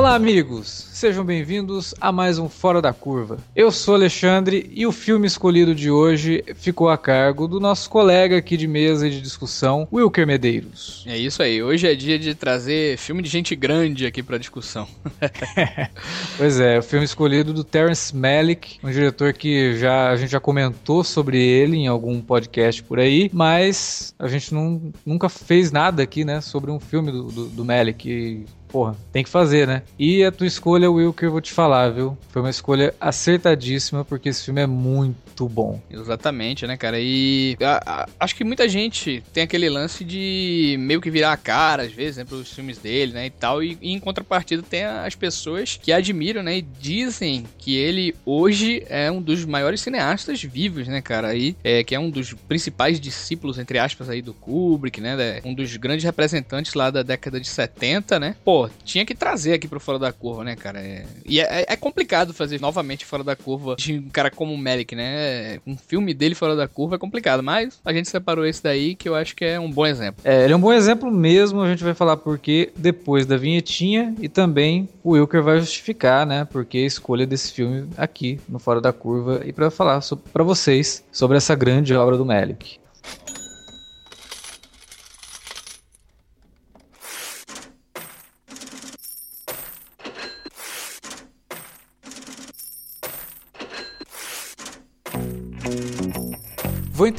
Olá, amigos! Sejam bem-vindos a mais um Fora da Curva. Eu sou Alexandre e o filme escolhido de hoje ficou a cargo do nosso colega aqui de mesa e de discussão, Wilker Medeiros. É isso aí, hoje é dia de trazer filme de gente grande aqui pra discussão. pois é, o filme escolhido do Terence Malick, um diretor que já, a gente já comentou sobre ele em algum podcast por aí, mas a gente não, nunca fez nada aqui, né, sobre um filme do, do, do Malick porra, tem que fazer, né? E a tua escolha, Will, que eu vou te falar, viu? Foi uma escolha acertadíssima, porque esse filme é muito bom. Exatamente, né, cara? E a, a, acho que muita gente tem aquele lance de meio que virar a cara, às vezes, né, pros filmes dele, né, e tal. E, e em contrapartida tem as pessoas que admiram, né, e dizem que ele hoje é um dos maiores cineastas vivos, né, cara? Aí, é, que é um dos principais discípulos, entre aspas, aí do Kubrick, né? Um dos grandes representantes lá da década de 70, né? Pô, tinha que trazer aqui pro Fora da Curva, né, cara? É... E é, é, complicado fazer novamente Fora da Curva de um cara como o Melick, né? Um filme dele Fora da Curva é complicado, mas a gente separou esse daí que eu acho que é um bom exemplo. É, ele é um bom exemplo mesmo, a gente vai falar porque depois da vinhetinha e também o Wilker vai justificar, né, porque a escolha desse filme aqui no Fora da Curva e para falar para vocês sobre essa grande obra do Melick.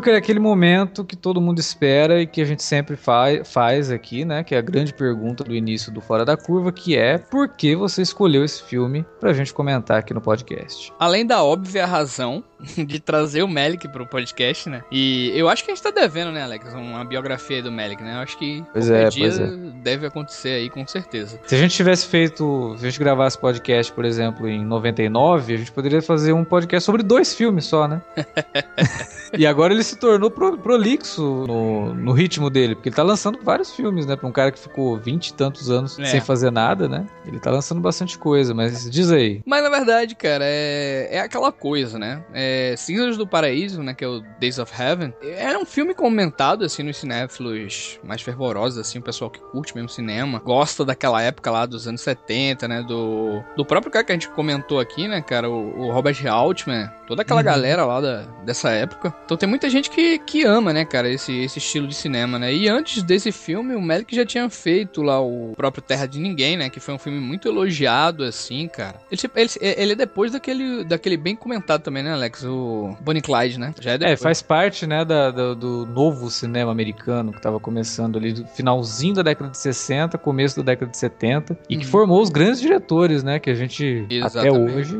Wilker é aquele momento que todo mundo espera e que a gente sempre fa faz aqui, né? Que é a grande pergunta do início do Fora da Curva, que é por que você escolheu esse filme pra gente comentar aqui no podcast? Além da óbvia razão de trazer o Melick pro podcast, né? E eu acho que a gente tá devendo, né, Alex? Uma biografia do Melick, né? Eu acho que pois é, dia pois é. deve acontecer aí, com certeza. Se a gente tivesse feito, se a gente gravasse podcast, por exemplo, em 99, a gente poderia fazer um podcast sobre dois filmes só, né? e agora ele se tornou pro, prolixo no, no ritmo dele, porque ele tá lançando vários filmes, né? Pra um cara que ficou vinte e tantos anos é. sem fazer nada, né? Ele tá lançando bastante coisa, mas diz aí. Mas na verdade, cara, é, é aquela coisa, né? É Cinzas do Paraíso, né? Que é o Days of Heaven. Era um filme comentado, assim, nos cinéfilos mais fervorosos, assim, o pessoal que curte mesmo cinema, gosta daquela época lá dos anos 70, né? Do, do próprio cara que a gente comentou aqui, né, cara? O, o Robert Altman, toda aquela uhum. galera lá da, dessa época. Então tem muita gente que, que ama, né, cara, esse, esse estilo de cinema, né? E antes desse filme, o Melick já tinha feito lá o próprio Terra de Ninguém, né? Que foi um filme muito elogiado, assim, cara. Ele, ele, ele é depois daquele, daquele bem comentado também, né, Alex? O Bonnie Clyde, né? Já é, é faz parte, né, da, do, do, novo cinema americano que tava começando ali, do finalzinho da década de 60, começo da década de 70, e que uhum. formou os grandes diretores, né? Que a gente Exatamente. até hoje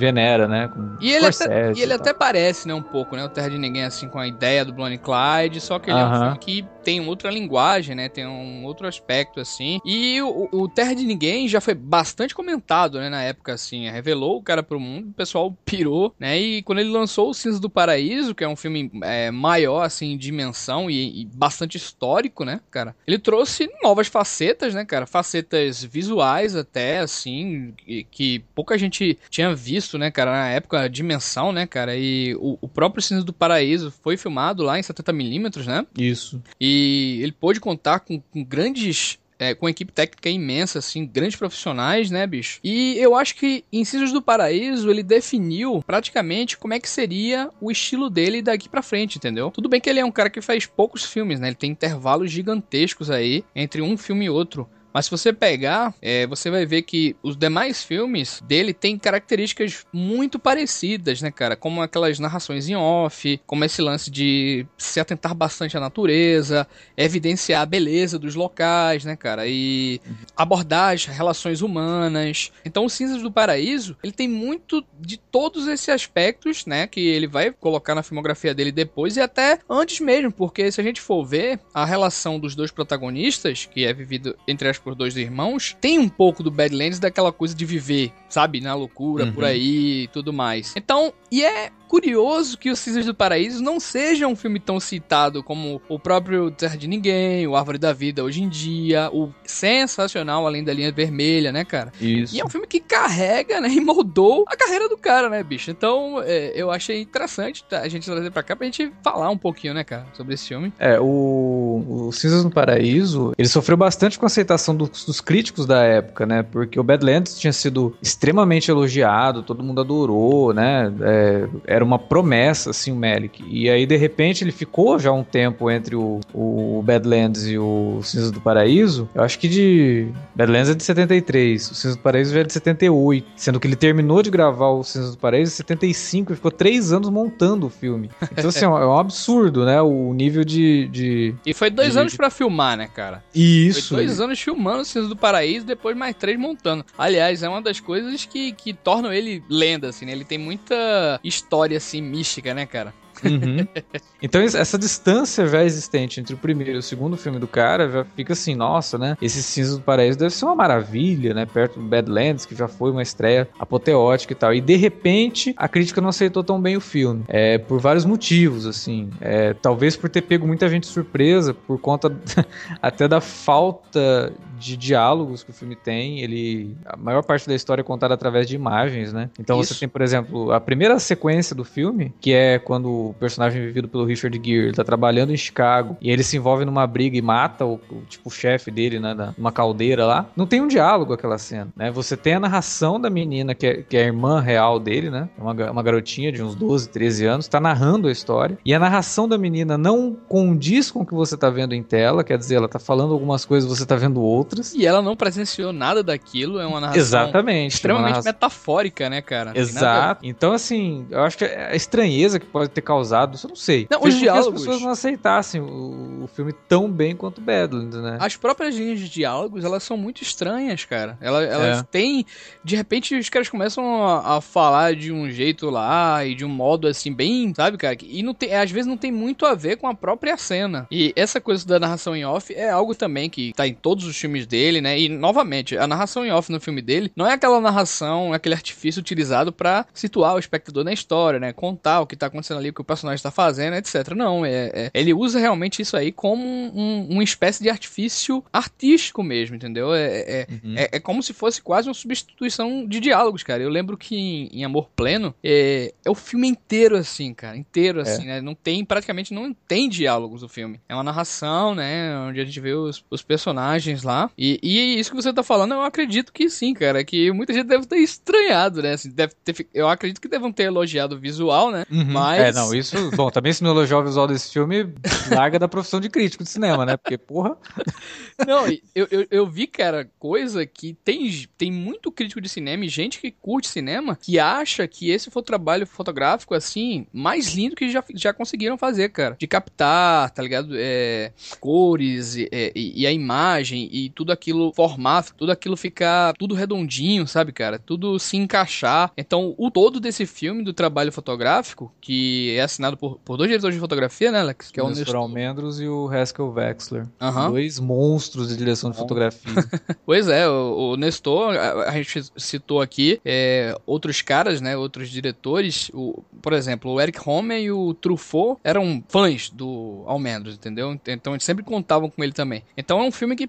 venera, né? E ele, até, e ele até parece, né, um pouco, né? O Terra de Ninguém, assim, com a ideia do Blonde Clyde, só que ele uh -huh. é um filme que tem outra linguagem, né? Tem um outro aspecto, assim. E o, o Terra de Ninguém já foi bastante comentado, né? Na época, assim. Revelou o cara pro mundo, o pessoal pirou, né? E quando ele lançou o Cinza do Paraíso, que é um filme é, maior, assim, em dimensão e, e, bastante histórico, né, cara? Ele trouxe novas facetas, né, cara? Facetas visuais até, assim, que, que pouca gente tinha visto, né, cara? Na época, a dimensão, né, cara? E o, o próprio Cinza do Paraíso foi filmado lá em 70mm, né? Isso. E e ele pôde contar com, com grandes é, com uma equipe técnica imensa, assim, grandes profissionais, né, bicho? E eu acho que Incisos do Paraíso, ele definiu praticamente como é que seria o estilo dele daqui para frente, entendeu? Tudo bem que ele é um cara que faz poucos filmes, né? Ele tem intervalos gigantescos aí entre um filme e outro. Mas se você pegar, é, você vai ver que os demais filmes dele têm características muito parecidas, né, cara? Como aquelas narrações em off, como esse lance de se atentar bastante à natureza, evidenciar a beleza dos locais, né, cara? E abordar as relações humanas. Então, o Cinzas do Paraíso, ele tem muito de todos esses aspectos, né, que ele vai colocar na filmografia dele depois e até antes mesmo, porque se a gente for ver a relação dos dois protagonistas, que é vivido entre as por dois irmãos, tem um pouco do Badlands daquela coisa de viver, sabe, na loucura uhum. por aí e tudo mais. Então, e é curioso que o Cisnes do Paraíso não seja um filme tão citado como o próprio Terra de Ninguém, o Árvore da Vida hoje em dia, o sensacional Além da Linha Vermelha, né, cara? Isso. E é um filme que carrega, né, e moldou a carreira do cara, né, bicho? Então, é, eu achei interessante a gente trazer pra cá pra gente falar um pouquinho, né, cara, sobre esse filme. É, o, o Cinzas no Paraíso, ele sofreu bastante com a aceitação dos, dos críticos da época, né, porque o Badlands tinha sido extremamente elogiado, todo mundo adorou, né, é, era uma promessa, assim, o Melick. E aí, de repente, ele ficou já um tempo entre o, o Badlands e o Cinza do Paraíso. Eu acho que de. Badlands é de 73, o Cinza do Paraíso já é de 78. Sendo que ele terminou de gravar o Cinza do Paraíso em 75 e ficou três anos montando o filme. Então, assim, é um é absurdo, né? O nível de. de e foi dois de, anos para filmar, né, cara? Isso. Foi dois anos filmando o Cinza do Paraíso, depois mais três montando. Aliás, é uma das coisas que, que tornam ele lenda, assim, né? Ele tem muita história, assim, mística, né, cara? Uhum. Então essa distância já existente entre o primeiro e o segundo filme do cara já fica assim, nossa, né? Esse Cinza do Paraíso deve ser uma maravilha, né? Perto do Badlands, que já foi uma estreia apoteótica e tal. E de repente a crítica não aceitou tão bem o filme. É, por vários motivos, assim. É, talvez por ter pego muita gente surpresa, por conta até da falta de diálogos que o filme tem. Ele. A maior parte da história é contada através de imagens, né? Então Isso. você tem, por exemplo, a primeira sequência do filme, que é quando o personagem vivido pelo Richard Gere tá trabalhando em Chicago e ele se envolve numa briga e mata o, o tipo o chefe dele, né, numa caldeira lá. Não tem um diálogo aquela cena, né? Você tem a narração da menina que é, que é a irmã real dele, né? Uma, uma garotinha de uns 12, 13 anos, tá narrando a história e a narração da menina não condiz com o que você tá vendo em tela, quer dizer, ela tá falando algumas coisas, você tá vendo outras. E ela não presenciou nada daquilo, é uma narração Exatamente, extremamente narração... metafórica, né, cara? Exato. Então, assim, eu acho que a estranheza que pode ter causado, isso eu não sei. Não, os diálogos... as pessoas não aceitassem o, o, filme tão bem quanto Badlands, né? As próprias linhas de diálogos, elas são muito estranhas, cara. Elas, elas é. têm... De repente, os caras começam a, a, falar de um jeito lá e de um modo, assim, bem... Sabe, cara? E não tem, às vezes não tem muito a ver com a própria cena. E essa coisa da narração em off é algo também que tá em todos os filmes dele, né? E, novamente, a narração em off no filme dele não é aquela narração, aquele artifício utilizado para situar o espectador na história, né? Contar o que tá acontecendo ali, o que o personagem está fazendo, etc. Não, é, é, ele usa realmente isso aí como um, uma espécie de artifício artístico mesmo, entendeu? É, é, uhum. é, é, como se fosse quase uma substituição de diálogos, cara. Eu lembro que em, em Amor Pleno é, é o filme inteiro assim, cara, inteiro assim, né? Não tem, praticamente não tem diálogos o filme. É uma narração, né? Onde a gente vê os, os personagens lá. E, e isso que você tá falando, eu acredito que sim, cara. Que muita gente deve ter estranhado, né? Assim, deve ter, eu acredito que devem ter elogiado o visual, né? Uhum. Mas. É, não, isso. Bom, também se não elogiar o visual desse filme, larga da profissão de crítico de cinema, né? Porque, porra. Não, eu, eu, eu, vi, cara, coisa que tem, tem muito crítico de cinema e gente que curte cinema que acha que esse foi o trabalho fotográfico, assim, mais lindo que já, já conseguiram fazer, cara. De captar, tá ligado? É, cores e, é, e, e a imagem e tudo aquilo formar, tudo aquilo ficar tudo redondinho, sabe, cara? Tudo se encaixar. Então, o todo desse filme, do trabalho fotográfico, que é assinado por, por dois diretores de fotografia, né, Alex? Que é o Nestor Almendros e o Haskell Wexler. Uhum. Dois monstros de direção de fotografia. pois é, o, o Nestor, a, a, gente citou aqui é, outros caras, né, outros diretores. O, por exemplo, o Eric Homer e o Truffaut eram fãs do Almendros, entendeu? Então eles sempre contavam com ele também. Então é um filme que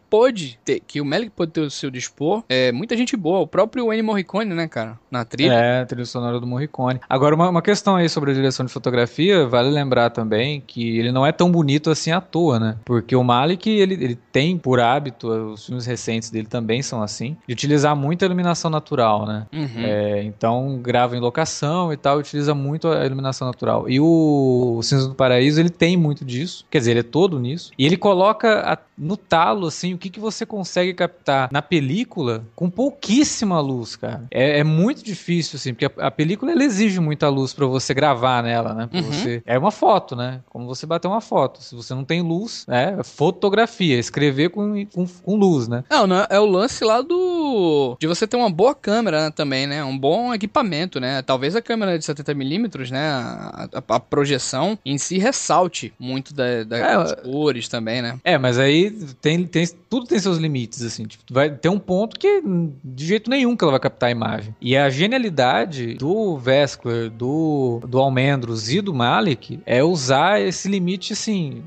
pode ter, que o Melick pode ter o seu dispor. É, muita gente boa. O próprio Ennio Morricone, né, cara? Na trilha. É, trilha sonora do Morricone. Agora, uma, uma questão aí sobre a direção de fotografia, vale lembrar também que ele não é tão bonito assim à toa, né? Porque o Malik, ele, ele tem por hábito, os filmes recentes dele também são assim, de utilizar muito a iluminação natural, né? Uhum. É, então, grava em locação e tal, utiliza muito a iluminação natural. E o, o Cinza do Paraíso, ele tem muito disso, quer dizer, ele é todo nisso. E ele coloca a, no talo, assim, o que, que você consegue captar na película com pouquíssima luz, cara. É, é muito difícil, assim, porque a, a película, ela exige muita luz para você gravar nela, né? Uhum. Você, é uma foto, né? Como você bater uma foto. Se você não tem luz, é fotografia, escrever com, com, com luz, né? Não, não, é o lance lá do... de você ter uma boa câmera né, também, né? Um bom equipamento, né? Talvez a câmera de 70mm, né? A, a, a, projeção em si ressalte muito da, da é, das cores também, né? É, mas aí tem, tem, tudo tem seus limites, assim. Tipo, vai ter um ponto que de jeito nenhum que ela vai captar a imagem. E a genialidade do Vescler, do, do Almendros e do Malik é usar esse limite, assim,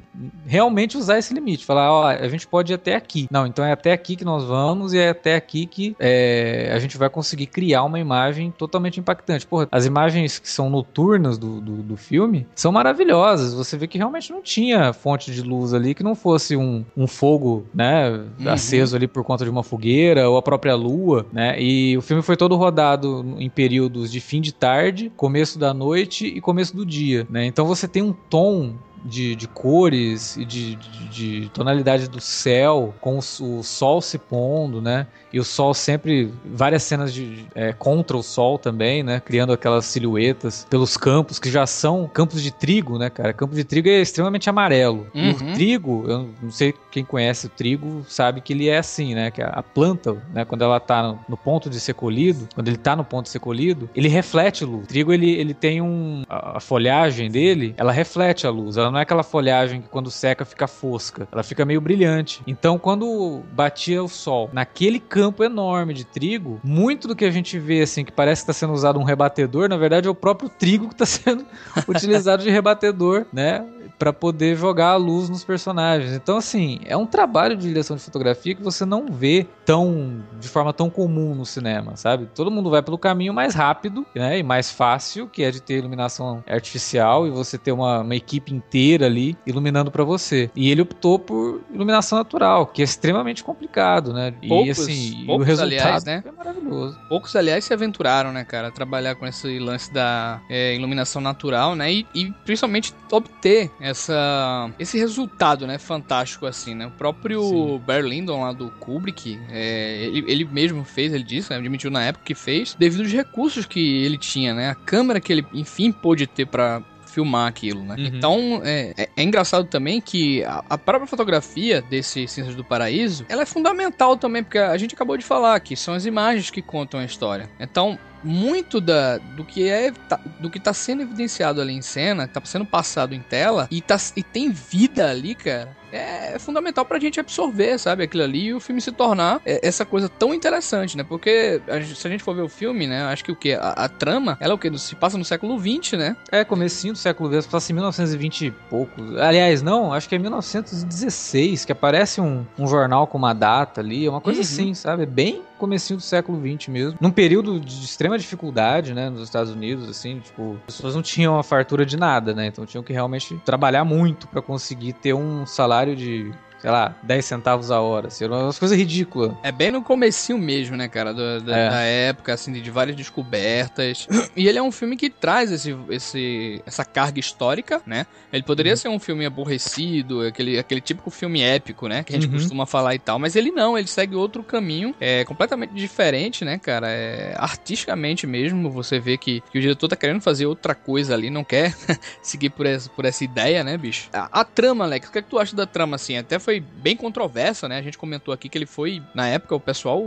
realmente usar esse limite. Falar, ó, a gente pode ir até aqui. Não, então é até aqui que nós vamos e é até aqui que é, a gente vai conseguir criar uma imagem totalmente impactante. Porra, as imagens que são noturnas do, do, do filme são maravilhosas. Você vê que realmente não tinha fonte de luz ali que não fosse um, um fogo, né, uhum. Aceso ali por conta de uma fogueira ou a própria lua, né? E o filme foi todo rodado em períodos de fim de tarde, começo da noite e começo do dia, né? Então você tem um tom de, de cores e de, de, de, tonalidade do céu, com o, o, sol se pondo, né? E o sol sempre, várias cenas de, é, contra o sol também, né? Criando aquelas silhuetas pelos campos, que já são campos de trigo, né, cara? Campo de trigo é extremamente amarelo. Uhum. O trigo, eu não sei quem conhece o trigo, sabe que ele é assim, né? Que a planta, né, quando ela tá no, no ponto de ser colhido, quando ele tá no ponto de ser colhido, ele reflete luz. O trigo, ele, ele tem um... A, a folhagem dele, ela reflete a luz. Ela não é aquela folhagem que quando seca fica fosca. Ela fica meio brilhante. Então, quando batia o sol naquele campo enorme de trigo, muito do que a gente vê, assim, que parece que está sendo usado um rebatedor, na verdade é o próprio trigo que está sendo utilizado de rebatedor, né? Para poder jogar a luz nos personagens. Então, assim, é um trabalho de direção de fotografia que você não vê tão de forma tão comum no cinema, sabe? Todo mundo vai pelo caminho mais rápido, né, e mais fácil, que é de ter iluminação artificial e você ter uma, uma equipe inteira ali iluminando para você. E ele optou por iluminação natural, que é extremamente complicado, né? Poucos, e assim, poucos, o resultado aliás, né? é maravilhoso. Poucos, aliás, se aventuraram, né, cara, a trabalhar com esse lance da é, iluminação natural, né? E, e principalmente obter essa esse resultado, né, fantástico assim, né? O próprio Sim. Barry Lyndon lá do Kubrick, é, ele, ele mesmo fez, ele disse, né, admitiu na época que fez, devido aos recursos que ele tinha, né? A câmera que ele enfim pôde ter para filmar aquilo, né? Uhum. Então, é, é, é, engraçado também que a, a, própria fotografia desse Ciências do Paraíso, ela é fundamental também, porque a gente acabou de falar que são as imagens que contam a história. Então, muito da, do que é tá, do que tá sendo evidenciado ali em cena, tá sendo passado em tela e, tá, e tem vida ali, cara é, fundamental pra gente absorver, sabe, aquilo ali e o filme se tornar é, essa coisa tão interessante, né? Porque se a gente for ver o filme, né, acho que o que? A, a, trama, ela é o que? Se passa no século XX, né? É, comecinho do século XX, passa em 1920 e pouco. Aliás, não, acho que é 1916, que aparece um, um jornal com uma data ali, é uma coisa uhum. assim, sabe? É bem comecinho do século XX mesmo. Num período de extrema dificuldade, né, nos Estados Unidos, assim, tipo, as pessoas não tinham a fartura de nada, né? Então tinham que realmente trabalhar muito para conseguir ter um salário de sei lá, 10 centavos a hora. Assim, umas coisas ridículas. É bem no comecinho mesmo, né, cara? Do, da, é. da, época, assim, de várias descobertas. E ele é um filme que traz esse, esse, essa carga histórica, né? Ele poderia uhum. ser um filme aborrecido, aquele, aquele típico filme épico, né? Que a gente uhum. costuma falar e tal. Mas ele não, ele segue outro caminho, é completamente diferente, né, cara? É, artisticamente mesmo, você vê que, que o diretor tá querendo fazer outra coisa ali, não quer seguir por essa, por essa ideia, né, bicho? A, a trama, Alex, o que, é que tu acha da trama, assim? Até foi foi bem controversa, né? A gente comentou aqui que ele foi, na época, o pessoal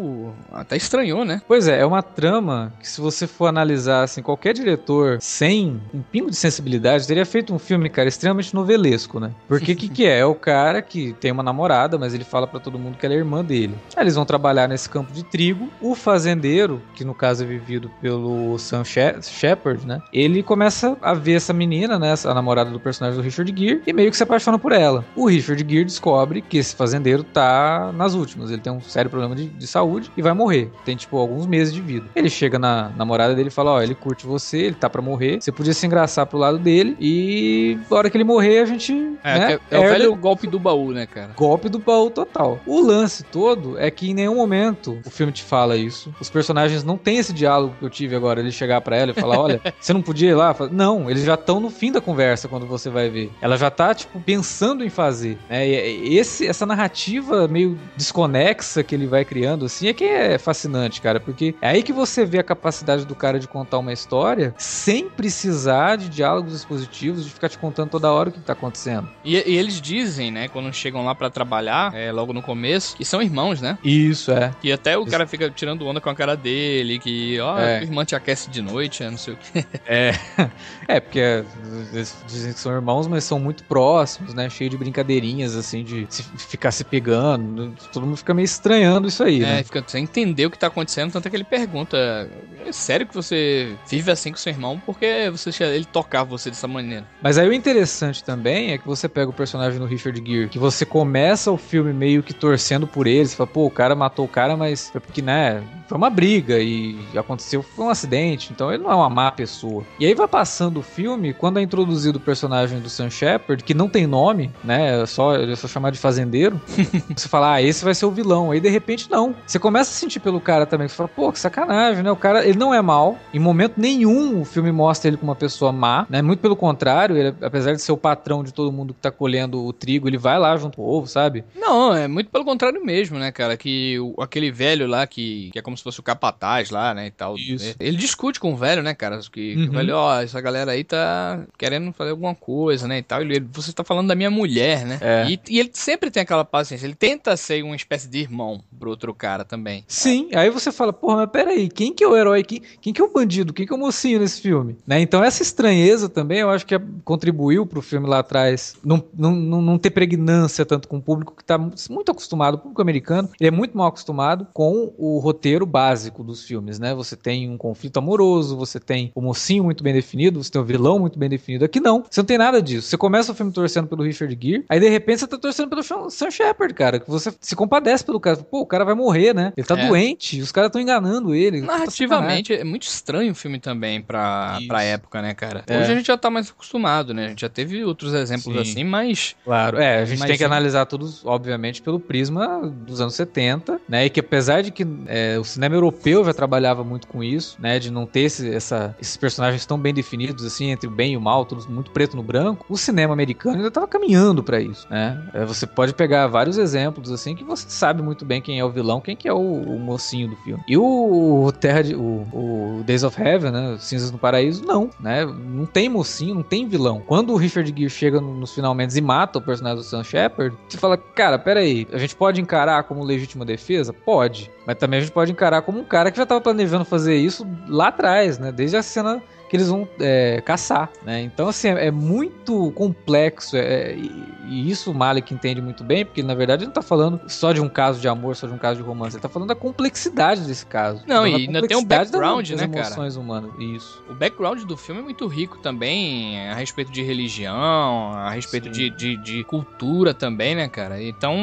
até estranhou, né? Pois é, é uma trama que se você for analisar, assim, qualquer diretor sem um pingo de sensibilidade teria feito um filme, cara, extremamente novelesco, né? Porque o que, que é? É o cara que tem uma namorada, mas ele fala para todo mundo que ela é irmã dele. Aí eles vão trabalhar nesse campo de trigo. O fazendeiro, que no caso é vivido pelo Sam Shepard, né? Ele começa a ver essa menina, né? A namorada do personagem do Richard Gere, e meio que se apaixona por ela. O Richard Gere descobre descobre que esse fazendeiro tá nas últimas. Ele tem um sério problema de, de saúde e vai morrer. Tem, tipo, alguns meses de vida. Ele chega na namorada dele e fala: Ó, ele curte você, ele tá para morrer. Você podia se engraçar pro lado dele e na hora que ele morrer, a gente. É, né, é, é o velho golpe do baú, né, cara? Golpe do baú total. O lance todo é que em nenhum momento o filme te fala isso. Os personagens não têm esse diálogo que eu tive agora, ele chegar para ela e falar: Olha, você não podia ir lá? Não, eles já estão no fim da conversa quando você vai ver. Ela já tá, tipo, pensando em fazer. Né? E esse, essa narrativa meio desconexa que ele vai criando, assim, é que é fascinante, cara. Porque é aí que você vê a capacidade do cara de contar uma história sem precisar de diálogos expositivos, de ficar te contando toda hora o que tá acontecendo. E, e eles dizem, né, quando chegam lá para trabalhar, é, logo no começo, que são irmãos, né? Isso, é. E até o Isso. cara fica tirando onda com a cara dele, que, ó, é. a irmã te aquece de noite, não sei o que. É. É, porque eles dizem que são irmãos, mas são muito próximos, né? Cheio de brincadeirinhas, assim, de se ficar se pegando. Todo mundo fica meio estranhando isso aí, é, né? fica sem entender o que tá acontecendo, tanto é que ele pergunta: é sério que você vive assim com seu irmão? Porque você ele tocava você dessa maneira. Mas aí o interessante também é que você pega o personagem do Richard Gere, que você começa o filme meio que torcendo por ele, você fala, pô, o cara matou o cara, mas foi porque, né, foi uma briga e aconteceu, foi um acidente, então ele não é uma má pessoa. E aí vai passando o filme, quando é introduzido o personagem do Sam Shepard, que não tem nome, né, é só, ele é só chamado de fazendeiro, você fala, ah, esse vai ser o vilão. Aí de repente não. Você começa a sentir pelo cara também, você fala, pô, que sacanagem, né? O cara, ele não é mal, em momento nenhum o filme mostra ele como uma pessoa má, né? Muito pelo contrário, ele, apesar de ser o patrão de todo mundo que tá colhendo o trigo, ele vai lá junto com o ovo, sabe? Não, é muito pelo contrário mesmo, né, cara? Que o, aquele velho lá, que, que é como se fosse o capataz lá, né, e tal. Isso. Ele discute com o velho, né, cara? Que, uhum. que o velho, ó, essa galera aí tá querendo fazer alguma coisa, né, e tal. Ele, você tá falando da minha mulher, né? É. E, e, ele sempre tem aquela paciência. Ele tenta ser uma espécie de irmão pro outro cara também. Sim, aí você fala, porra, mas peraí, quem que é o herói? Quem, quem que é o bandido? Quem que é o mocinho nesse filme? Né? Então essa estranheza também, eu acho que contribuiu pro filme lá atrás não, não, não ter pregnância tanto com o público que tá muito acostumado, o público americano, ele é muito mal acostumado com o roteiro básico dos filmes, né? Você tem um conflito amoroso, você tem o mocinho muito bem definido, você tem o vilão muito bem definido. Aqui não, você não tem nada disso. Você começa o filme torcendo pelo Richard Gere, aí de repente você tá torcendo pelo Sam Shepard, cara, que você se compadece pelo cara. Pô, o cara vai morrer, né? Ele tá é. doente, os caras estão enganando ele. Tá Narrativamente, é muito estranho o filme também pra, pra época, né, cara? É. Hoje a gente já tá mais acostumado, né? A gente já teve outros exemplos Sim. assim, mas. Claro, é, a gente tem que analisar todos, obviamente, pelo prisma dos anos 70, né? E que apesar de que é, o cinema europeu já trabalhava muito com isso, né? De não ter esse, essa, esses personagens tão bem definidos, assim, entre o bem e o mal, todos muito preto no branco, o cinema americano ainda tava caminhando para isso, né? É, você pode pegar vários exemplos, assim, que você sabe muito bem quem é o vilão, quem que é o, o mocinho do filme. E o, o Terra de, o, o, Days of Heaven, né? Cinzas no Paraíso, não, né? Não tem mocinho, não tem vilão. Quando o Richard Gere chega nos finalmente e mata o personagem do Sam Shepard, você fala, cara, peraí, a gente pode encarar como legítima defesa? Pode. Mas também a gente pode encarar como um cara que já estava planejando fazer isso lá atrás, né? Desde a cena que eles vão é, caçar, né? Então, assim, é, é muito complexo é, e, e, isso o Malik entende muito bem, porque na verdade ele não tá falando só de um caso de amor, só de um caso de romance, ele tá falando da complexidade desse caso. Não, e ainda tem um background, das, né, das emoções humanas, isso. O background do filme é muito rico também, a respeito de religião, a respeito de, de, de, cultura também, né, cara? Então,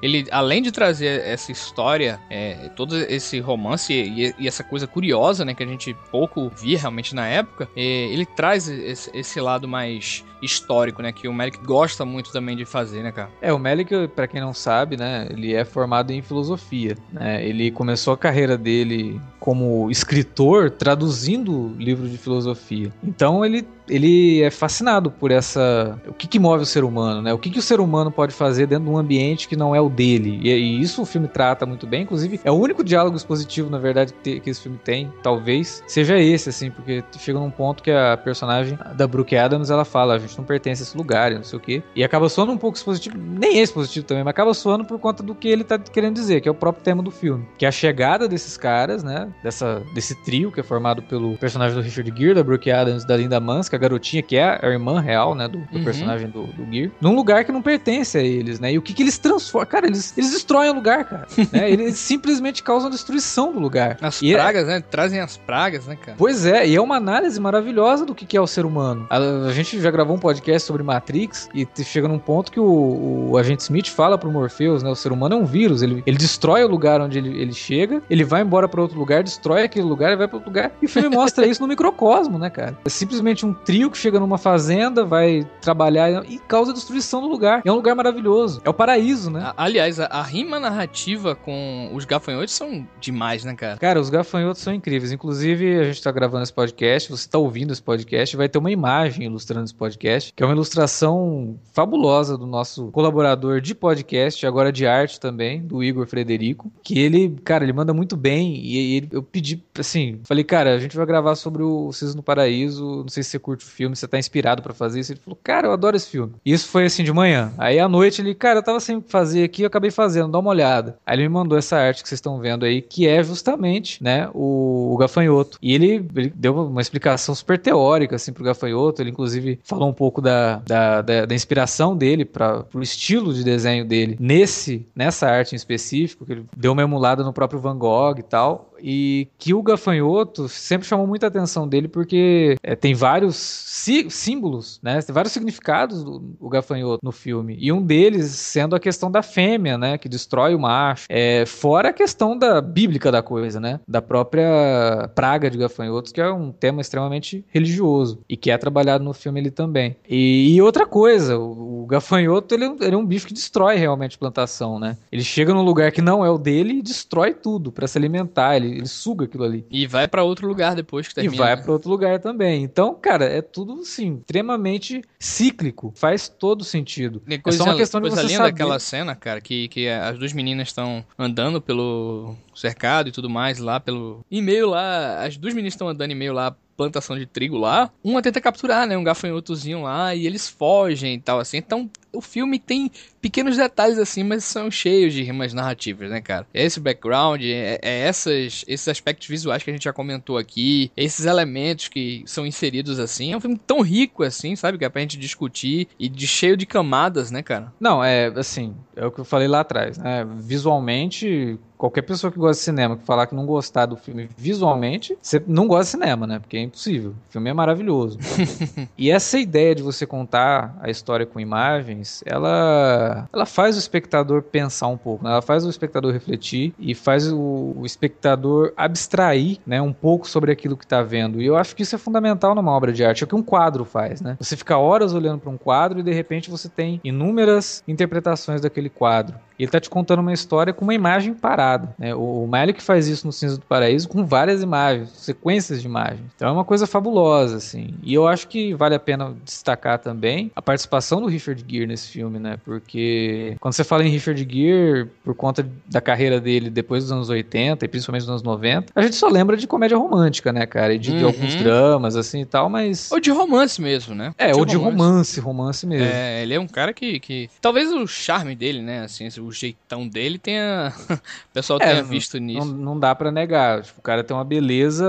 ele, além de trazer essa história, é, todo esse romance e, e essa coisa curiosa, né, que a gente pouco via realmente na época, época, ele traz esse, esse, lado mais histórico, né? Que o Melick gosta muito também de fazer, né, cara? É, o Melick, para quem não sabe, né? Ele é formado em filosofia, né? Ele começou a carreira dele como escritor traduzindo livros de filosofia. Então ele ele é fascinado por essa. O que, que move o ser humano, né? O que, que o ser humano pode fazer dentro de um ambiente que não é o dele. E, e isso o filme trata muito bem. Inclusive, é o único diálogo expositivo, na verdade, que, que, esse filme tem. Talvez seja esse, assim, porque chega num ponto que a personagem da Brooke Adams ela fala: a gente não pertence a esse lugar, não sei o quê. E acaba soando um pouco expositivo, nem é expositivo também, mas acaba soando por conta do que ele tá querendo dizer, que é o próprio tema do filme. Que é a chegada desses caras, né? Dessa, desse trio que é formado pelo personagem do Richard Gere, da Brooke Adams da Linda Manska garotinha, que é a irmã real, né, do, do uhum. personagem do, do Gear, num lugar que não pertence a eles, né? E o que que eles transformam? Cara, eles, eles destroem o lugar, cara. né? Eles simplesmente causam destruição do lugar. As e é pragas, é... né? Trazem as pragas, né, cara? Pois é, e é uma análise maravilhosa do que, que é o ser humano. A, a gente já gravou um podcast sobre Matrix e chega num ponto que o, o agente Smith fala pro Morpheus, né? O ser humano é um vírus, ele, ele destrói o lugar onde ele, ele chega, ele vai embora para outro lugar, destrói aquele lugar e vai para outro lugar. E o filme mostra isso no microcosmo, né, cara? É simplesmente um trio que chega numa fazenda, vai trabalhar e causa destruição do lugar. é um lugar maravilhoso. É o paraíso, né? Aliás, a, a rima narrativa com os gafanhotos são demais, né, cara? Cara, os gafanhotos são incríveis. Inclusive, a gente tá gravando esse podcast, você tá ouvindo esse podcast, vai ter uma imagem ilustrando esse podcast, que é uma ilustração fabulosa do nosso colaborador de podcast, agora de arte também, do Igor Frederico, que ele, cara, ele manda muito bem e ele, eu pedi, assim, falei, cara, a gente vai gravar sobre o Cisne no Paraíso, não sei se você curte filme, você tá inspirado para fazer isso. Ele falou, cara, eu adoro esse filme. Isso foi assim de manhã. Aí à noite ele, cara, eu tava sem fazer aqui, eu acabei fazendo, dá uma olhada. Aí ele me mandou essa arte que vocês estão vendo aí, que é justamente, né, o, o gafanhoto. E ele, ele, deu uma explicação super teórica, assim, pro gafanhoto. Ele, inclusive, falou um pouco da, da, da, da inspiração dele para pro estilo de desenho dele nesse, nessa arte em específico, que ele deu uma emulada no próprio Van Gogh e tal e que o gafanhoto sempre chamou muita atenção dele porque é, tem vários sí símbolos, né? Tem vários significados do, do, gafanhoto no filme e um deles sendo a questão da fêmea, né? Que destrói o macho. É, fora a questão da bíblica da coisa, né? Da própria praga de gafanhotos, que é um tema extremamente religioso e que é trabalhado no filme ele também. E, e outra coisa, o, o gafanhoto ele, é ele, é um bicho que destrói realmente plantação, né? Ele chega num lugar que não é o dele e destrói tudo para se alimentar. Ele ele, suga aquilo ali. E vai para outro lugar depois que termina. E vai para outro lugar também. Então, cara, é tudo assim, extremamente cíclico. Faz todo sentido. E coisa, é só uma questão coisa de você linda saber. aquela cena, cara, que, que as duas meninas estão andando pelo cercado e tudo mais lá pelo e meio lá, as duas meninas estão andando e meio lá plantação de trigo lá, uma tenta capturar, né, um gafanhotozinho lá e eles fogem e tal assim. Então, o filme tem pequenos detalhes assim, mas são cheios de rimas narrativas, né, cara? Esse background, é, é essas, esses aspectos visuais que a gente já comentou aqui, esses elementos que são inseridos assim. É um filme tão rico assim, sabe? Que é pra gente discutir e de cheio de camadas, né, cara? Não, é assim, é o que eu falei lá atrás, né? Visualmente, qualquer pessoa que gosta de cinema que falar que não gostar do filme visualmente, você não gosta de cinema, né? Porque é impossível. O filme é maravilhoso. e essa ideia de você contar a história com imagens, ela, ela faz o espectador pensar um pouco, né? ela faz o espectador refletir e faz o, o espectador abstrair, né, um pouco sobre aquilo que está vendo. E eu acho que isso é fundamental numa obra de arte, é o que um quadro faz, né? Você fica horas olhando para um quadro e de repente você tem inúmeras interpretações daquele quadro. E ele está te contando uma história com uma imagem parada. Né? O, o Malik faz isso no Cinza do Paraíso com várias imagens, sequências de imagens. Então é uma coisa fabulosa, assim. E eu acho que vale a pena destacar também a participação do Richard Gere nesse filme, né? Porque quando você fala em Richard Gere, por conta da carreira dele depois dos anos 80 e principalmente dos anos 90, a gente só lembra de comédia romântica, né, cara? E de, uhum. de alguns dramas, assim e tal, mas. Ou de romance mesmo, né? É, ou de romance, romance mesmo. É, ele é um cara que. que... Talvez o charme dele, né? Assim, o o jeitão dele tenha. o pessoal é, tenha visto nisso. Não, não dá para negar. Tipo, o cara tem uma beleza.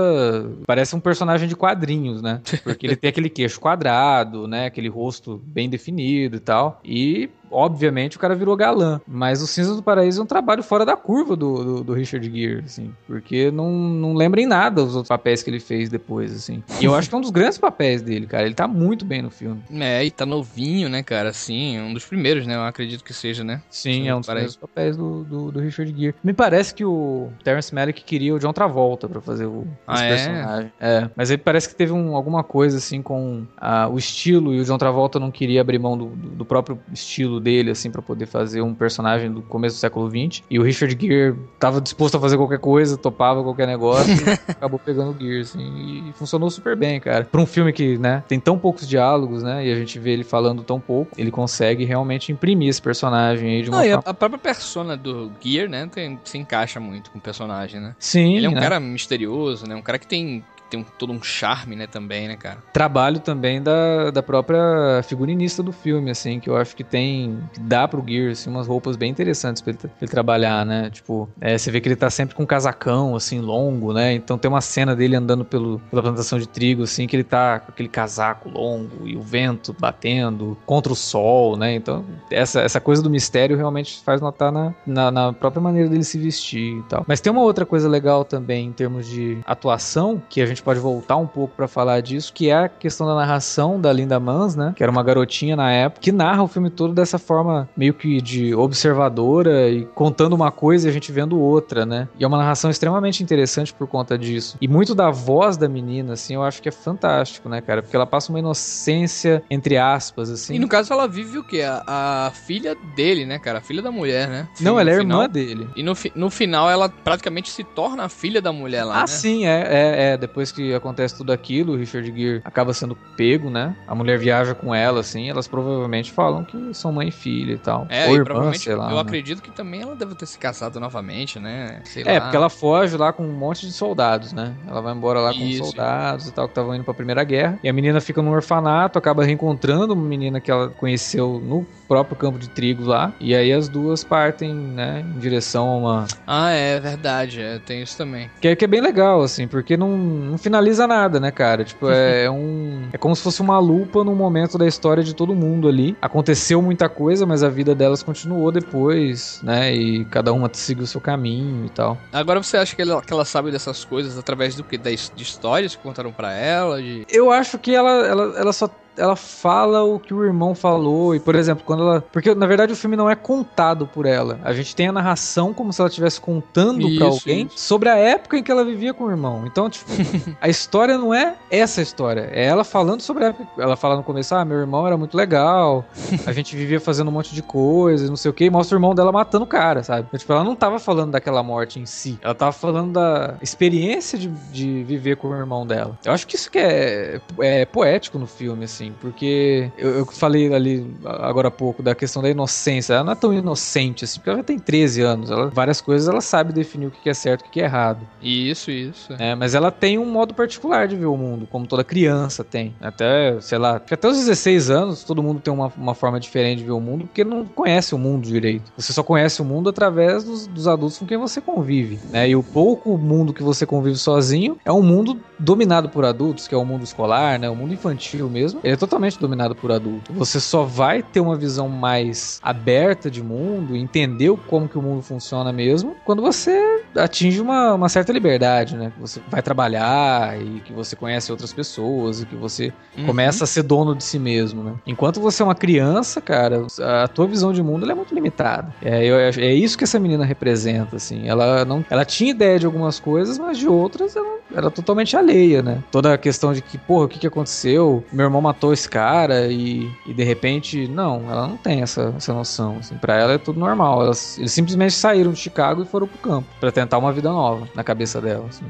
Parece um personagem de quadrinhos, né? Porque ele tem aquele queixo quadrado, né? Aquele rosto bem definido e tal. E obviamente o cara virou galã. Mas o Cinza do Paraíso é um trabalho fora da curva do, do, do, Richard Gere, assim. Porque não, não lembra em nada os outros papéis que ele fez depois, assim. E eu acho que é um dos grandes papéis dele, cara. Ele tá muito bem no filme. É, e tá novinho, né, cara? Assim, um dos primeiros, né? Eu acredito que seja, né? Sim, é um dos primeiros papéis do, do, do, Richard Gere. Me parece que o Terence Malick queria o John Travolta pra fazer o, ah, esse é? personagem. É, mas ele parece que teve um, alguma coisa, assim, com a, o estilo e o John Travolta não queria abrir mão do, do próprio estilo dele, assim, para poder fazer um personagem do começo do século XX. E o Richard Gere tava disposto a fazer qualquer coisa, topava qualquer negócio, acabou pegando o Gere, assim, e funcionou super bem, cara. Pra um filme que, né, tem tão poucos diálogos, né, e a gente vê ele falando tão pouco, ele consegue realmente imprimir esse personagem aí de uma Não, forma... a, própria persona do Gear, né, tem, se encaixa muito com o personagem, né? Sim, Ele é um né? cara misterioso, né, um cara que tem tem um, todo um charme, né, também, né, cara? Trabalho também da, da própria figurinista do filme, assim, que eu acho que tem, que dá pro Gear, assim, umas roupas bem interessantes pra ele, pra ele trabalhar, né? Tipo, é, você vê que ele tá sempre com um casacão, assim, longo, né? Então tem uma cena dele andando pelo, pela plantação de trigo, assim, que ele tá com aquele casaco longo e o vento batendo contra o sol, né? Então, essa, essa coisa do mistério realmente faz notar na, na, na própria maneira dele se vestir e tal. Mas tem uma outra coisa legal também em termos de atuação, que a gente pode voltar um pouco para falar disso, que é a questão da narração da Linda Mans, né? Que era uma garotinha na época, que narra o filme todo dessa forma meio que de observadora e contando uma coisa e a gente vendo outra, né? E é uma narração extremamente interessante por conta disso. E muito da voz da menina, assim, eu acho que é fantástico, né, cara? Porque ela passa uma inocência, entre aspas, assim. E no caso ela vive o quê? A, a filha dele, né, cara? A filha da mulher, né? Não, ela é final. irmã dele. E no, no final ela praticamente se torna a filha da mulher lá, ah, né? sim, é, é, é. Depois que acontece tudo aquilo, o Richard Gere acaba sendo pego, né? A mulher viaja com ela, assim, elas provavelmente falam que são mãe e filha e tal. É, Ou e irmã, sei lá. Eu né? acredito que também ela deve ter se casado novamente, né? Sei é, lá. porque ela foge lá com um monte de soldados, né? Ela vai embora lá com Isso. soldados e tal, que estavam indo pra Primeira Guerra. E a menina fica num orfanato, acaba reencontrando uma menina que ela conheceu no próprio campo de trigo lá. E aí as duas partem, né, em direção a uma. Ah, é verdade. É, tem isso também. Que é, que é bem legal, assim, porque não, não finaliza nada, né, cara? Tipo, é, é um. É como se fosse uma lupa num momento da história de todo mundo ali. Aconteceu muita coisa, mas a vida delas continuou depois, né? E cada uma seguiu o seu caminho e tal. Agora você acha que ela, que ela sabe dessas coisas através do que? De histórias que contaram para ela? De... Eu acho que ela, ela, ela só ela fala o que o irmão falou. E, por exemplo, quando ela. Porque, na verdade, o filme não é contado por ela. A gente tem a narração como se ela estivesse contando para alguém isso. sobre a época em que ela vivia com o irmão. Então, tipo, a história não é essa história. É ela falando sobre a época. Ela fala no começo: ah, meu irmão era muito legal. A gente vivia fazendo um monte de coisas, não sei o que. Mostra o irmão dela matando o cara, sabe? Então, tipo, ela não tava falando daquela morte em si. Ela tava falando da experiência de, de viver com o irmão dela. Eu acho que isso que é, é poético no filme, assim assim, porque eu, eu, falei ali agora há pouco da questão da inocência. Ela não é tão inocente assim, porque ela tem 13 anos. Ela, várias coisas ela sabe definir o que é certo e o que é errado. Isso, isso. É, mas ela tem um modo particular de ver o mundo, como toda criança tem. Até, sei lá, até os 16 anos, todo mundo tem uma, uma forma diferente de ver o mundo, porque não conhece o mundo direito. Você só conhece o mundo através dos, dos adultos com quem você convive. Né? E o pouco mundo que você convive sozinho é um mundo dominado por adultos, que é o mundo escolar, né? O mundo infantil mesmo. Ele é totalmente dominado por adulto. Você só vai ter uma visão mais aberta de mundo, entender como que o mundo funciona mesmo, quando você atinge uma, uma certa liberdade, né? Que você vai trabalhar e que você conhece outras pessoas e que você uhum. começa a ser dono de si mesmo, né? Enquanto você é uma criança, cara, a tua visão de mundo é muito limitada. É, eu, é isso que essa menina representa, assim. Ela não, ela tinha ideia de algumas coisas, mas de outras ela era totalmente alheia né? Toda a questão de que, porra, o que, que aconteceu? Meu irmão matou esse cara e, e de repente, não, ela não tem essa, essa noção. Assim, pra ela é tudo normal. Elas, eles simplesmente saíram de Chicago e foram pro campo para tentar uma vida nova na cabeça dela. Assim.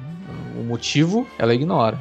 O motivo ela ignora.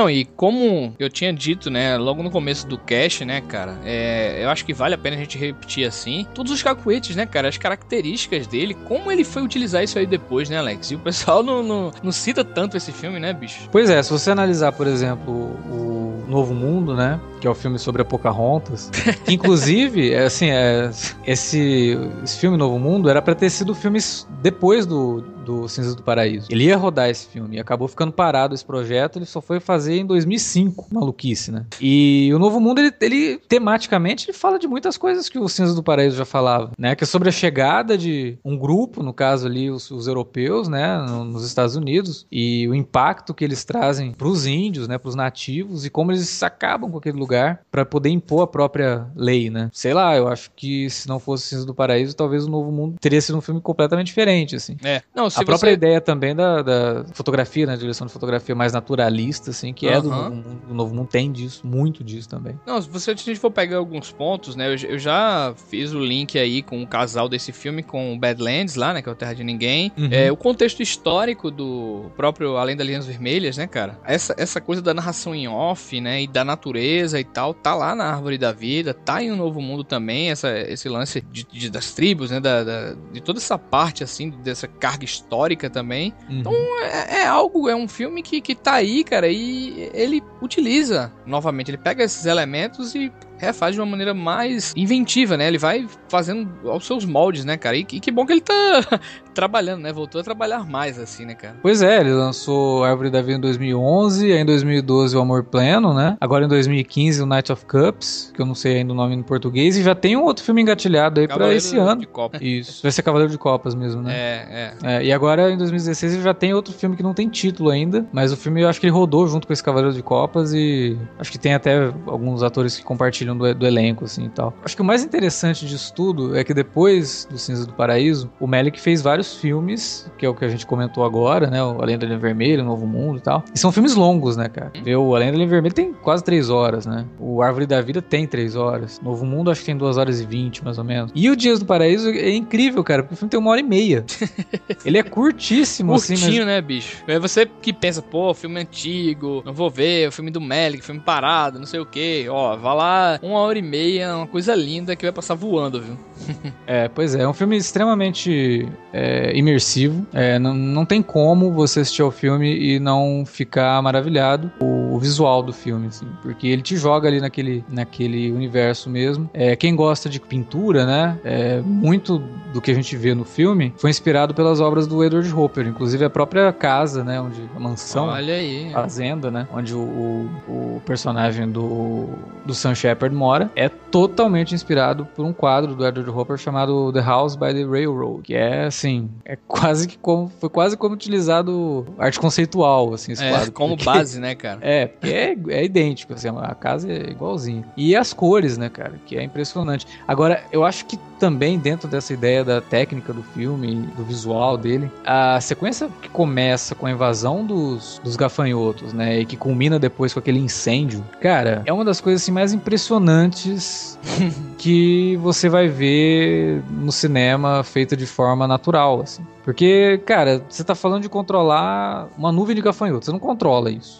Não, e como eu tinha dito, né, logo no começo do cast, né, cara, é, eu acho que vale a pena a gente repetir assim, todos os cacuetes, né, cara, as características dele, como ele foi utilizar isso aí depois, né, Alex? E o pessoal não, não, não cita tanto esse filme, né, bicho? Pois é, se você analisar, por exemplo, o Novo Mundo, né, que é o filme sobre a Pocahontas, inclusive, é, assim, é, esse, esse filme Novo Mundo era pra ter sido filmes depois do, do Cinzas do Paraíso. Ele ia rodar esse filme e acabou ficando parado esse projeto, ele só foi fazer em 2005, maluquice, né? E o Novo Mundo, ele, ele tematicamente, ele fala de muitas coisas que o Cinzas do Paraíso já falava, né? Que é sobre a chegada de um grupo, no caso ali, os, os europeus, né? Nos Estados Unidos, e o impacto que eles trazem pros índios, né? Pros nativos, e como eles acabam com aquele lugar para poder impor a própria lei, né? Sei lá, eu acho que se não fosse Cinza do Paraíso, talvez o Novo Mundo teria sido um filme completamente diferente, assim. É. Não, a própria ideia também da, da fotografia, né? Direção de fotografia mais naturalista, assim, que é do Novo Mundo. Novo Mundo tem disso, muito disso também. Não, se você, a gente for pegar alguns pontos, né? Eu, eu já fiz o link aí com o casal desse filme com o Badlands lá, né? Que é o Terra de Ninguém. Uhum. É, o contexto histórico do próprio Além das Linhas Vermelhas, né, cara? Essa, essa coisa da narração em off, né? E da natureza e tal, tá lá na Árvore da Vida, tá em um Novo Mundo também, essa, esse lance de, de das tribos, né? Da, da, de toda essa parte, assim, dessa carga histórica também. Uhum. Então é, é, algo, é um filme que, que tá aí, cara, e ele utiliza novamente, ele pega esses elementos e refaz de uma maneira mais inventiva, né? Ele vai fazendo aos seus moldes, né, cara? E, e que bom que ele tá trabalhando, né? Voltou a trabalhar mais, assim, né, cara? Pois é, ele lançou Árvore da Vida em 2011, aí em 2012 O Amor Pleno, né? Agora em 2015 o Night of Cups, que eu não sei ainda o nome em português, e já tem um outro filme engatilhado aí para esse ano. De Copa. Isso, vai ser Cavaleiro de Copas mesmo, né? É, é, é. E agora em 2016 ele já tem outro filme que não tem título ainda, mas o filme eu acho que ele rodou junto com esse Cavaleiro de Copas e acho que tem até alguns atores que compartilham do, do elenco, assim e tal. Acho que o mais interessante disso tudo é que depois do Cinza do Paraíso, o Melick fez vários filmes, que é o que a gente comentou agora, né? O Além da Linha Vermelha, o Novo Mundo e tal. E são filmes longos, né, cara? O Além da Linha Vermelha tem quase três horas, né? O Árvore da Vida tem três horas. Novo Mundo acho que tem duas horas e vinte, mais ou menos. E o Dias do Paraíso é incrível, cara, porque o filme tem uma hora e meia. Ele é curtíssimo, Curtinho, assim. Mas... né, bicho? É você que pensa, pô, filme antigo, não vou ver, o filme do Melick, filme parado, não sei o quê. Ó, vá lá, uma hora e meia, uma coisa linda que vai passar voando, viu? é, pois é, é um filme extremamente é, imersivo. É, não, não tem como você assistir ao filme e não ficar maravilhado o, o visual do filme, assim, porque ele te joga ali naquele, naquele universo mesmo. É, quem gosta de pintura, né? É, muito do que a gente vê no filme foi inspirado pelas obras do Edward Hopper, inclusive a própria casa, né? Onde a mansão, Olha aí. fazenda, né? Onde o, o, o personagem do, do Sam Shepard mora é totalmente inspirado por um quadro do Edward Hopper chamado The House by the Railroad, que é assim, é quase que como foi quase como utilizado arte conceitual, assim, esse é, quadro. como porque, base, né, cara? É, porque é, é idêntico, assim, a casa é igualzinha. E as cores, né, cara, que é impressionante. Agora, eu acho que também dentro dessa ideia da técnica do filme, do visual dele, a sequência que começa com a invasão dos, dos gafanhotos, né, e que culmina depois com aquele incêndio, cara, é uma das coisas assim mais impressionantes que você vai ver no cinema feita de forma natural, assim. Porque, cara, você tá falando de controlar uma nuvem de gafanhotos, você não controla isso.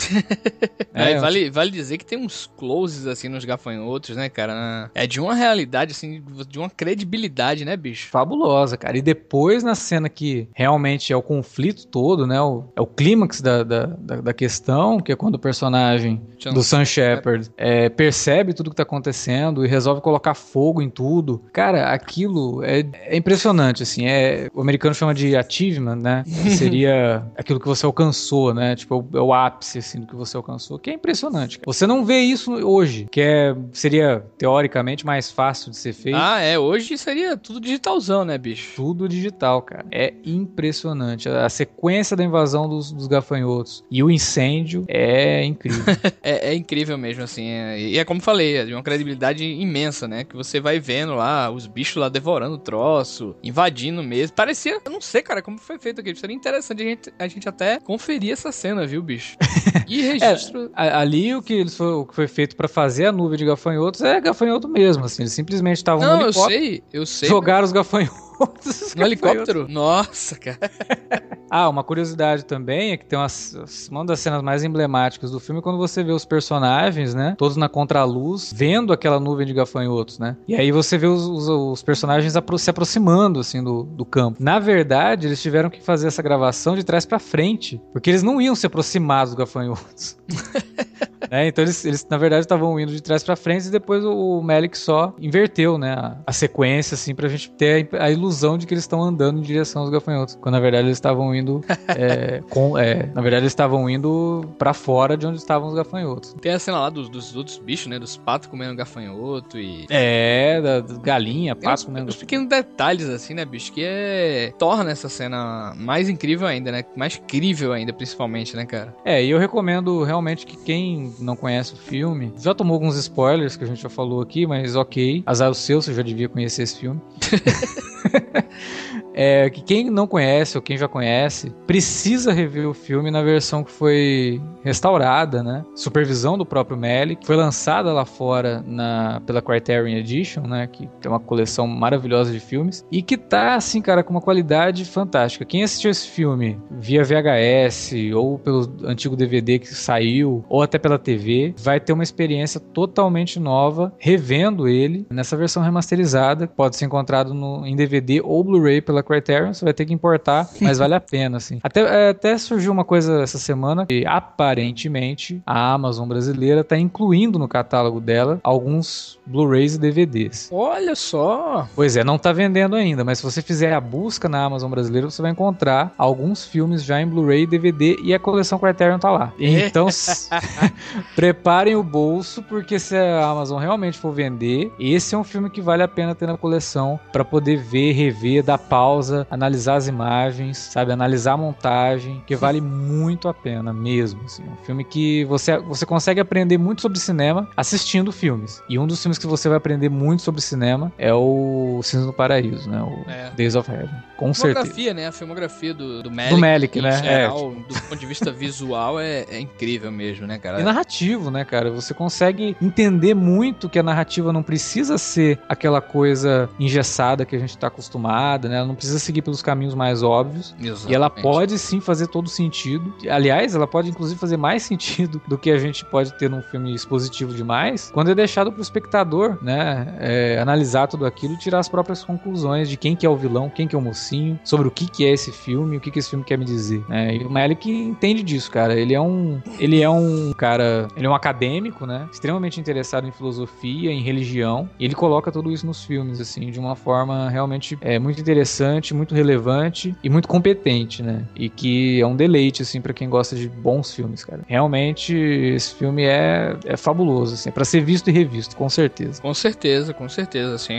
é, é, vale, vale dizer que tem uns closes, assim, nos gafanhotos, né, cara? É de uma realidade, assim, de uma credibilidade, né, bicho? Fabulosa, cara. E depois, na cena que realmente é o conflito todo, né, o, é o clímax da, da, da, da, questão, que é quando o personagem do Sam Shepard é, percebe tudo que tá acontecendo e resolve colocar fogo em tudo. Cara, aquilo é, é impressionante, assim. É, o americano chama de achievement, né? Seria aquilo que você alcançou, né? Tipo, é o ápice, assim, do que você alcançou, que é impressionante. Você não vê isso hoje, que é, seria, teoricamente, mais fácil de ser feito. Ah, é. Hoje seria tudo digitalzão, né, bicho? Tudo digital, cara. É impressionante. A, sequência da invasão dos, dos gafanhotos e o incêndio é incrível. é, é, incrível mesmo, assim. É, e é como falei, é de uma credibilidade imensa, né? Que você vai vendo lá os bichos lá devorando o troço, invadindo mesmo. Parecia, eu não sei, cara, como foi feito aqui. Seria interessante a gente, a gente até conferir essa cena, viu, bicho? E registro. É, ali o que, eles foi, o que foi feito para fazer a nuvem de gafanhotos é gafanhoto mesmo, assim. Eles simplesmente estavam no helicóptero. Eu sei, eu sei. Jogaram os gafanhotos no helicóptero? Nossa, cara. ah, uma curiosidade também é que tem uma, uma das cenas mais emblemáticas do filme é quando você vê os personagens, né? Todos na contraluz, vendo aquela nuvem de gafanhotos, né? E aí você vê os, os, os personagens apro se aproximando, assim, do, do campo. Na verdade, eles tiveram que fazer essa gravação de trás para frente, porque eles não iam se aproximar dos gafanhotos. É, então eles, eles, na verdade, estavam indo de trás para frente e depois o, o Melick só inverteu, né, a, a, sequência, assim, pra gente ter a, a ilusão de que eles estão andando em direção aos gafanhotos. Quando na verdade eles estavam indo. é, com, é, na verdade eles estavam indo para fora de onde estavam os gafanhotos. Tem a cena lá dos, dos outros bichos, né? Dos patos comendo gafanhoto e. É, da, da galinha, pato comendo. Uns pequenos detalhes, assim, né, bicho? Que é. torna essa cena mais incrível ainda, né? Mais crível ainda, principalmente, né, cara? É, e eu recomendo realmente que quem não conhece o filme, já tomou alguns spoilers que a gente já falou aqui, mas ok. Azar o seu, você já devia conhecer esse filme. é que quem não conhece ou quem já conhece precisa rever o filme na versão que foi restaurada, né? Supervisão do próprio Melick, foi lançada lá fora na pela Criterion Edition, né? Que tem uma coleção maravilhosa de filmes e que tá assim, cara, com uma qualidade fantástica. Quem assistiu esse filme via VHS ou pelo antigo DVD que saiu ou até pela TV vai ter uma experiência totalmente nova revendo ele nessa versão remasterizada, pode ser encontrado no, em DVD ou Blu-ray pela Criterion, você vai ter que importar, mas vale a pena, assim. Até, é, até surgiu uma coisa essa semana que aparentemente a Amazon brasileira está incluindo no catálogo dela alguns Blu-rays e DVDs. Olha só! Pois é, não está vendendo ainda, mas se você fizer a busca na Amazon brasileira, você vai encontrar alguns filmes já em Blu-ray e DVD e a coleção Criterion tá lá. Então, preparem o bolso, porque se a Amazon realmente for vender, esse é um filme que vale a pena ter na coleção para poder ver, rever, dar pausa, analisar as imagens, sabe, analisar a montagem, que vale muito a pena mesmo. Assim. Um filme que você, você consegue aprender muito sobre cinema assistindo filmes. E um dos filmes que você vai aprender muito sobre cinema é o Cinza do Paraíso, né? O é. Days of Heaven. Com certeza. né? A filmografia do, do Melick. Do Melick, né? Geral, é. Do ponto de vista visual, é, é, incrível mesmo, né, cara? E narrativo, né, cara? Você consegue entender muito que a narrativa não precisa ser aquela coisa engessada que a gente tá acostumado, né? Ela não precisa seguir pelos caminhos mais óbvios. Exatamente. E ela pode sim fazer todo sentido. Aliás, ela pode inclusive fazer mais sentido do que a gente pode ter num filme expositivo demais, quando é deixado pro espectador, né? É, analisar tudo aquilo e tirar as próprias conclusões de quem que é o vilão, quem que é o mocinho sobre o que, que é esse filme, o que, que esse filme quer me dizer. Né? E o Malik entende disso, cara. Ele é um. Ele é um cara. Ele é um acadêmico, né? Extremamente interessado em filosofia, em religião. E ele coloca tudo isso nos filmes, assim, de uma forma realmente é, muito interessante, muito relevante e muito competente, né? E que é um deleite, assim, para quem gosta de bons filmes, cara. Realmente, esse filme é, é fabuloso, assim, para ser visto e revisto, com certeza. Com certeza, com certeza, assim.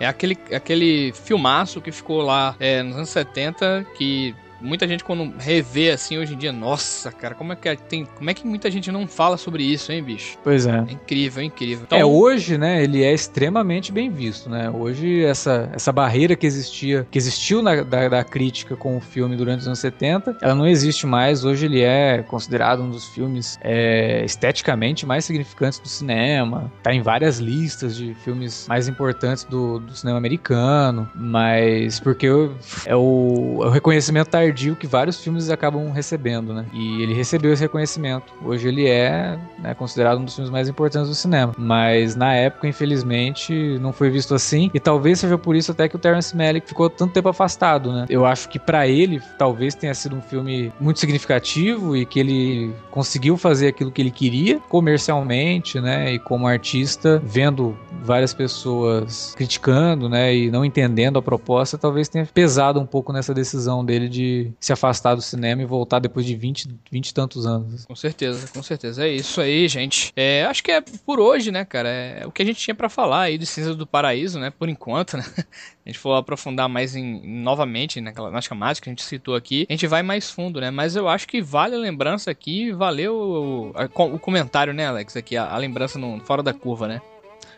É aquele, aquele filmaço que ficou lá é, nos anos 70 que muita gente quando revê assim hoje em dia, nossa, cara, como é que tem, como é que muita gente não fala sobre isso, hein, bicho? Pois é. é incrível, é incrível. Então, é, hoje, né, ele é extremamente bem visto, né? Hoje essa, essa barreira que existia, que existiu na, da, da crítica com o filme durante os anos 70, ela não existe mais. Hoje ele é considerado um dos filmes é, esteticamente mais significantes do cinema. Tá em várias listas de filmes mais importantes do, do cinema americano, mas porque é o, é o reconhecimento tardio tardio que vários filmes acabam recebendo, né? E ele recebeu esse reconhecimento. Hoje ele é né, considerado um dos filmes mais importantes do cinema. Mas na época, infelizmente, não foi visto assim. E talvez seja por isso até que o Terence Malick ficou tanto tempo afastado, né? Eu acho que para ele, talvez tenha sido um filme muito significativo e que ele conseguiu fazer aquilo que ele queria comercialmente, né? E como artista, vendo várias pessoas criticando, né? E não entendendo a proposta, talvez tenha pesado um pouco nessa decisão dele de se afastar do cinema e voltar depois de 20, 20 e tantos anos. Com certeza, com certeza. É isso aí, gente. É, acho que é por hoje, né, cara? É o que a gente tinha para falar aí de Cinza do Paraíso, né? Por enquanto, né? A gente for aprofundar mais em, novamente naquela, nas camadas que a gente citou aqui, a gente vai mais fundo, né? Mas eu acho que vale a lembrança aqui, valeu o, o comentário, né, Alex? Aqui, a, a lembrança no, fora da curva, né?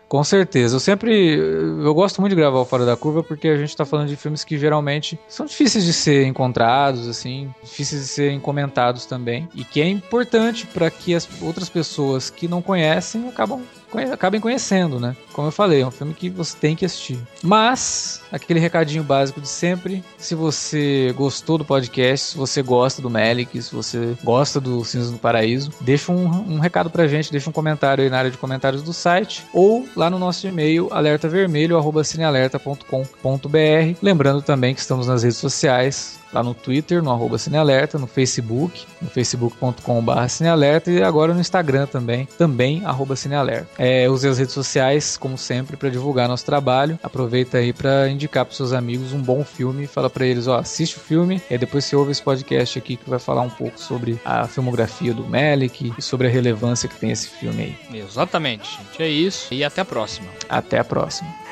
Com certeza. Eu sempre. Eu gosto muito de gravar o Fora da Curva porque a gente tá falando de filmes que geralmente são difíceis de ser encontrados, assim, difíceis de serem comentados também. E que é importante para que as outras pessoas que não conhecem acabam acabem conhecendo, né? Como eu falei, é um filme que você tem que assistir. Mas, aquele recadinho básico de sempre, se você gostou do podcast, se você gosta do Melick, se você gosta do Cinza do Paraíso, deixa um, um recado pra gente, deixa um comentário aí na área de comentários do site ou lá no nosso e-mail alertavermelho@cinealerta.com.br. Lembrando também que estamos nas redes sociais, lá no Twitter, no arroba Cinealerta, no Facebook, no facebook.com.br Cinealerta e agora no Instagram também, também arroba Cinealerta. É, use as redes sociais, como sempre, para divulgar nosso trabalho. Aproveita aí para indicar para seus amigos um bom filme, fala para eles, ó, assiste o filme e depois você ouve esse podcast aqui que vai falar um pouco sobre a filmografia do Melick e sobre a relevância que tem esse filme aí. Exatamente, gente. É isso e até a próxima. Até a próxima.